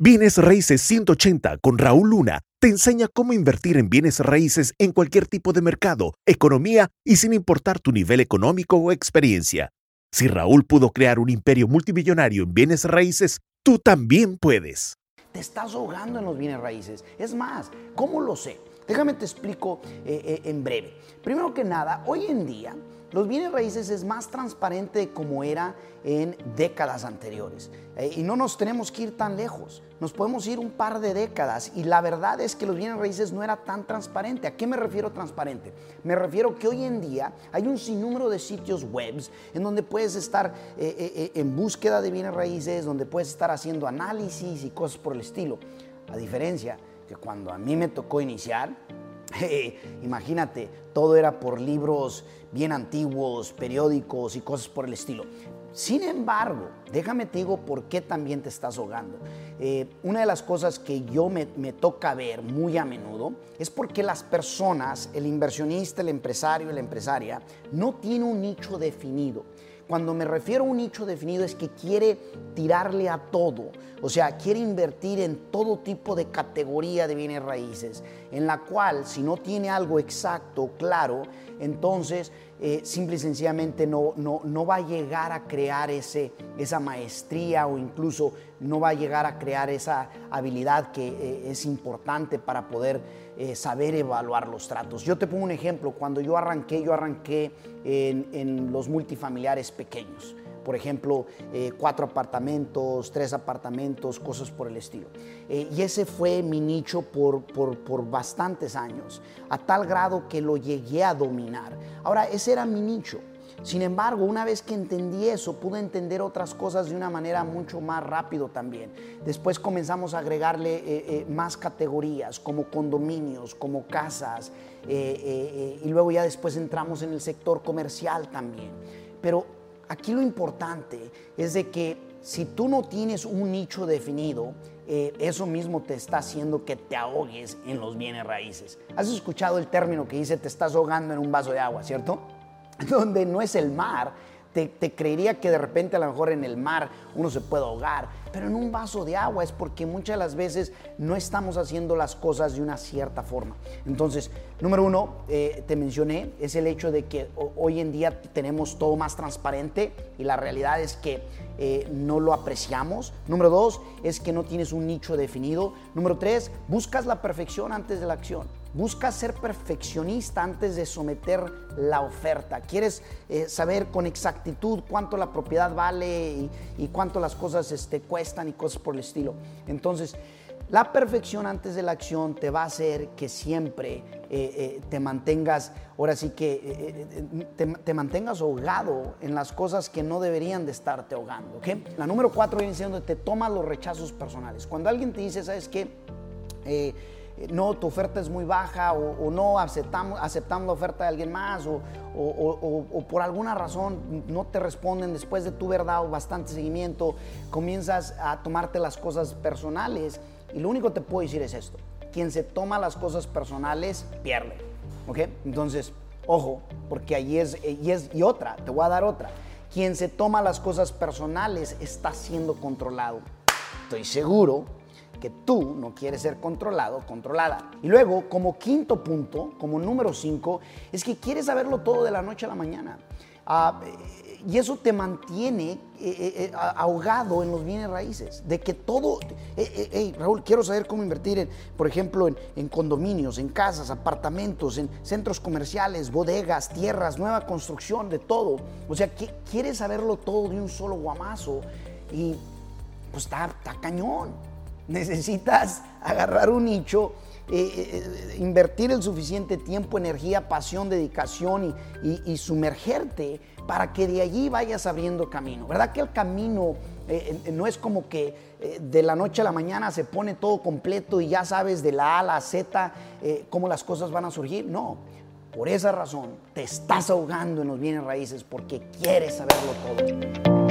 Bienes Raíces 180 con Raúl Luna te enseña cómo invertir en bienes raíces en cualquier tipo de mercado, economía y sin importar tu nivel económico o experiencia. Si Raúl pudo crear un imperio multimillonario en bienes raíces, tú también puedes. Te estás ahogando en los bienes raíces. Es más, ¿cómo lo sé? Déjame te explico eh, eh, en breve. Primero que nada, hoy en día los bienes raíces es más transparente como era en décadas anteriores. Eh, y no nos tenemos que ir tan lejos. Nos podemos ir un par de décadas y la verdad es que los bienes raíces no era tan transparente. ¿A qué me refiero transparente? Me refiero que hoy en día hay un sinnúmero de sitios webs en donde puedes estar eh, eh, en búsqueda de bienes raíces, donde puedes estar haciendo análisis y cosas por el estilo. A diferencia que cuando a mí me tocó iniciar, imagínate, todo era por libros bien antiguos, periódicos y cosas por el estilo. Sin embargo, déjame te digo por qué también te estás ahogando. Eh, una de las cosas que yo me, me, toca ver muy a menudo es porque las personas, el inversionista, el empresario, la empresaria, no tiene un nicho definido. Cuando me refiero a un nicho definido es que quiere tirarle a todo, o sea, quiere invertir en todo tipo de categoría de bienes raíces, en la cual si no tiene algo exacto, claro, entonces eh, simple y sencillamente no, no, no, va a llegar a crear ese, esa maestría o incluso no va a llegar a crear esa habilidad que eh, es importante para poder eh, saber evaluar los tratos. Yo te pongo un ejemplo, cuando yo arranqué, yo arranqué en, en los multifamiliares pequeños por ejemplo, eh, cuatro apartamentos, tres apartamentos, cosas por el estilo. Eh, y ese fue mi nicho por, por, por, bastantes años, a tal grado que lo llegué a dominar. Ahora, ese era mi nicho. Sin embargo, una vez que entendí eso, pude entender otras cosas de una manera mucho más rápido también. Después comenzamos a agregarle eh, más categorías, como condominios, como casas, y luego ya después entramos en el sector comercial también. Pero Aquí lo importante es de que si tú no tienes un nicho definido, eh, eso mismo te está haciendo que te ahogues en los bienes raíces. ¿Has escuchado el término que dice te estás ahogando en un vaso de agua, cierto? Donde no es el mar, te, creería que de repente a lo mejor en el mar uno se puede ahogar, pero en un vaso de agua es porque muchas de las veces no estamos haciendo las cosas de una cierta forma. Entonces, número uno, eh, te mencioné, es el hecho de que hoy en día tenemos todo más transparente y la realidad es que eh, no lo apreciamos. Número dos, es que no tienes un nicho definido. Número tres, buscas la perfección antes de la acción. Busca ser perfeccionista antes de someter la oferta. Quieres eh, saber con exactitud cuánto la propiedad vale y, cuánto las cosas este, cuestan y cosas por el estilo. Entonces, la perfección antes de la acción te va a hacer que siempre eh, eh, te mantengas, ahora sí que te, mantengas ahogado en las cosas que no deberían de estarte ahogando. La número cuatro viene siendo te toma los rechazos personales. Cuando alguien te dice, ¿sabes qué? No, tu oferta es muy baja o, no aceptamos, aceptamos la oferta de alguien más o, por alguna razón no te responden después de tu haber dado bastante seguimiento, comienzas a tomarte las cosas personales y lo único que te puedo decir es esto, quien se toma las cosas personales pierde, ¿ok? Entonces, ojo, porque allí es, y, es, y otra, te voy a dar otra, quien se toma las cosas personales está siendo controlado. Estoy seguro que tú no quieres ser controlado, controlada. Y luego, como quinto punto, como número cinco, es que quieres saberlo todo de la noche a la mañana. Ah, y eso te mantiene eh, eh, eh, ahogado en los bienes raíces. De que todo, hey, Raúl, quiero saber cómo invertir, en, por ejemplo, en, condominios, en casas, apartamentos, en centros comerciales, bodegas, tierras, nueva construcción, de todo. O sea, que quieres saberlo todo de un solo guamazo y pues está, está cañón necesitas agarrar un nicho, eh, eh, invertir el suficiente tiempo, energía, pasión, dedicación y, sumergerte para que de allí vayas abriendo camino. ¿Verdad que el camino eh, no es como que de la noche a la mañana se pone todo completo y ya sabes de la A a la Z cómo las cosas van a surgir? No. Por esa razón te estás ahogando en los bienes raíces porque quieres saberlo todo.